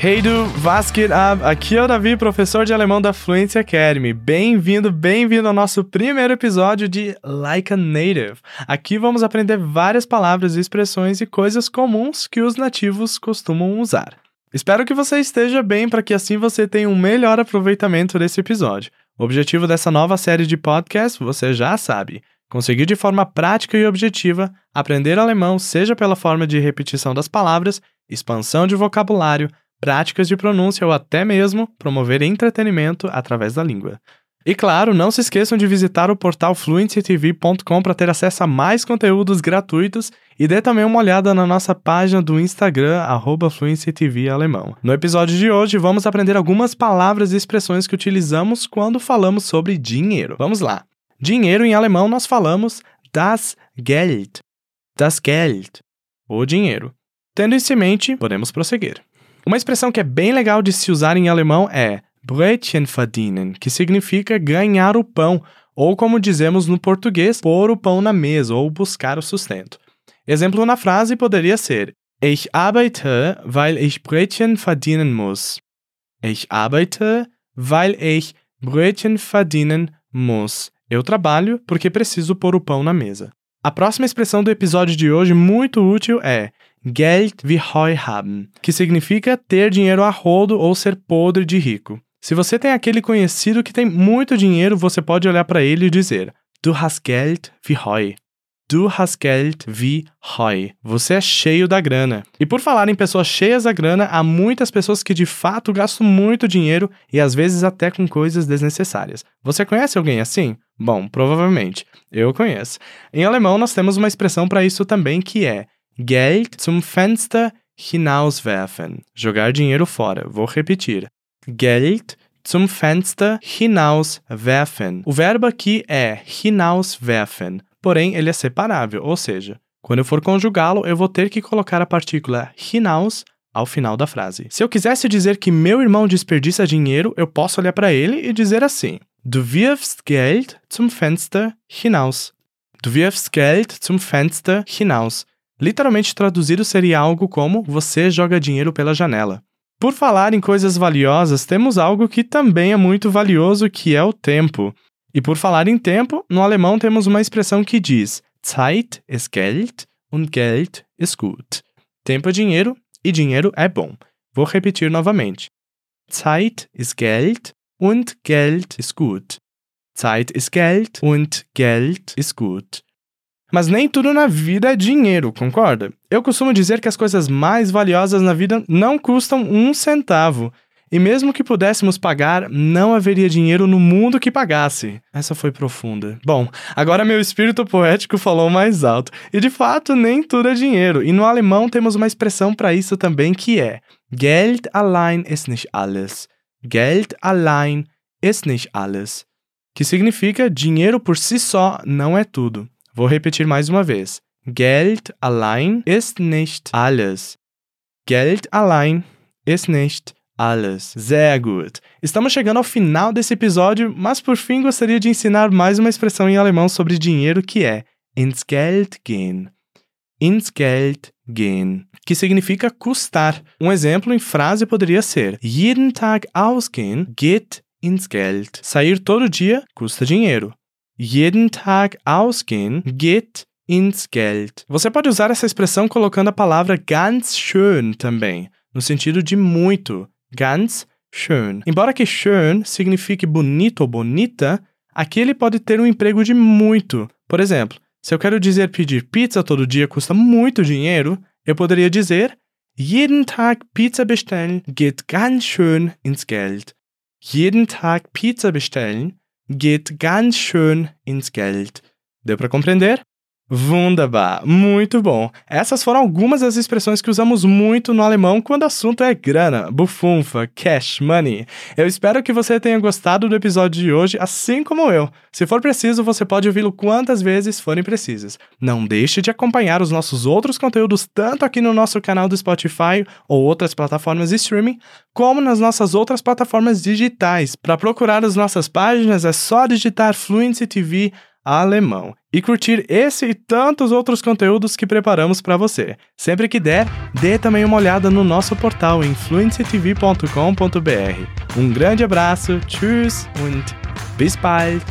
Hey do, was geht ab? Aqui é o Davi, professor de alemão da Fluency Academy. Bem-vindo, bem-vindo ao nosso primeiro episódio de Like a Native. Aqui vamos aprender várias palavras, expressões e coisas comuns que os nativos costumam usar. Espero que você esteja bem para que assim você tenha um melhor aproveitamento desse episódio. O objetivo dessa nova série de podcast você já sabe: conseguir de forma prática e objetiva aprender alemão, seja pela forma de repetição das palavras, expansão de vocabulário, práticas de pronúncia ou até mesmo promover entretenimento através da língua. E claro, não se esqueçam de visitar o portal fluencytv.com para ter acesso a mais conteúdos gratuitos e dê também uma olhada na nossa página do Instagram, @fluencytvalemão. No episódio de hoje, vamos aprender algumas palavras e expressões que utilizamos quando falamos sobre dinheiro. Vamos lá! Dinheiro em alemão nós falamos das Geld, das Geld, o dinheiro. Tendo isso em mente, podemos prosseguir. Uma expressão que é bem legal de se usar em alemão é Brötchen verdienen, que significa ganhar o pão, ou como dizemos no português, pôr o pão na mesa ou buscar o sustento. Exemplo na frase poderia ser Ich arbeite, weil ich Brötchen verdienen muss. Ich arbeite, weil ich Brötchen verdienen muss. Eu trabalho porque preciso pôr o pão na mesa. A próxima expressão do episódio de hoje, muito útil, é Geld wie Heu haben, que significa ter dinheiro a rodo ou ser podre de rico. Se você tem aquele conhecido que tem muito dinheiro, você pode olhar para ele e dizer: Du hast Geld wie Heu. Du hast Geld wie Heu. Você é cheio da grana. E por falar em pessoas cheias da grana, há muitas pessoas que de fato gastam muito dinheiro e às vezes até com coisas desnecessárias. Você conhece alguém assim? Bom, provavelmente. Eu conheço. Em alemão, nós temos uma expressão para isso também que é Geld zum Fenster hinauswerfen. Jogar dinheiro fora. Vou repetir. Geld zum Fenster hinauswerfen. O verbo aqui é hinauswerfen, porém ele é separável, ou seja, quando eu for conjugá-lo, eu vou ter que colocar a partícula hinaus ao final da frase. Se eu quisesse dizer que meu irmão desperdiça dinheiro, eu posso olhar para ele e dizer assim: Du wirfst Geld zum Fenster hinaus. Du wirfst Geld zum Fenster hinaus. Literalmente traduzido seria algo como você joga dinheiro pela janela. Por falar em coisas valiosas, temos algo que também é muito valioso, que é o tempo. E por falar em tempo, no alemão temos uma expressão que diz Zeit ist Geld und Geld ist gut. Tempo é dinheiro e dinheiro é bom. Vou repetir novamente. Zeit ist Geld und Geld ist gut. Zeit ist Geld und Geld ist gut. Mas nem tudo na vida é dinheiro, concorda? Eu costumo dizer que as coisas mais valiosas na vida não custam um centavo. E mesmo que pudéssemos pagar, não haveria dinheiro no mundo que pagasse. Essa foi profunda. Bom, agora meu espírito poético falou mais alto. E de fato, nem tudo é dinheiro. E no alemão temos uma expressão para isso também que é: Geld allein ist nicht alles. Geld allein ist nicht alles. Que significa dinheiro por si só não é tudo. Vou repetir mais uma vez. Geld allein ist nicht alles. Geld allein ist nicht alles. Sehr gut. Estamos chegando ao final desse episódio, mas por fim gostaria de ensinar mais uma expressão em alemão sobre dinheiro que é ins Geld gehen. Ins Geld gehen, que significa custar. Um exemplo em frase poderia ser: Jeden Tag ausgehen geht ins Geld. Sair todo dia custa dinheiro jeden Tag ausgehen geht ins Geld. Você pode usar essa expressão colocando a palavra ganz schön também, no sentido de muito. Ganz schön. Embora que schön signifique bonito ou bonita, aqui ele pode ter um emprego de muito. Por exemplo, se eu quero dizer pedir pizza todo dia custa muito dinheiro, eu poderia dizer Jeden Tag Pizza bestellen geht ganz schön ins Geld. Jeden Tag Pizza bestellen geht ganz schön ins Geld. Deu para compreender? Wunderbar, muito bom. Essas foram algumas das expressões que usamos muito no alemão quando o assunto é grana, bufunfa, cash, money. Eu espero que você tenha gostado do episódio de hoje, assim como eu. Se for preciso, você pode ouvi-lo quantas vezes forem precisas. Não deixe de acompanhar os nossos outros conteúdos tanto aqui no nosso canal do Spotify ou outras plataformas de streaming, como nas nossas outras plataformas digitais. Para procurar as nossas páginas é só digitar Fluency TV alemão e curtir esse e tantos outros conteúdos que preparamos para você. Sempre que der, dê também uma olhada no nosso portal em fluencytv.com.br. Um grande abraço, tschüss und bis bald!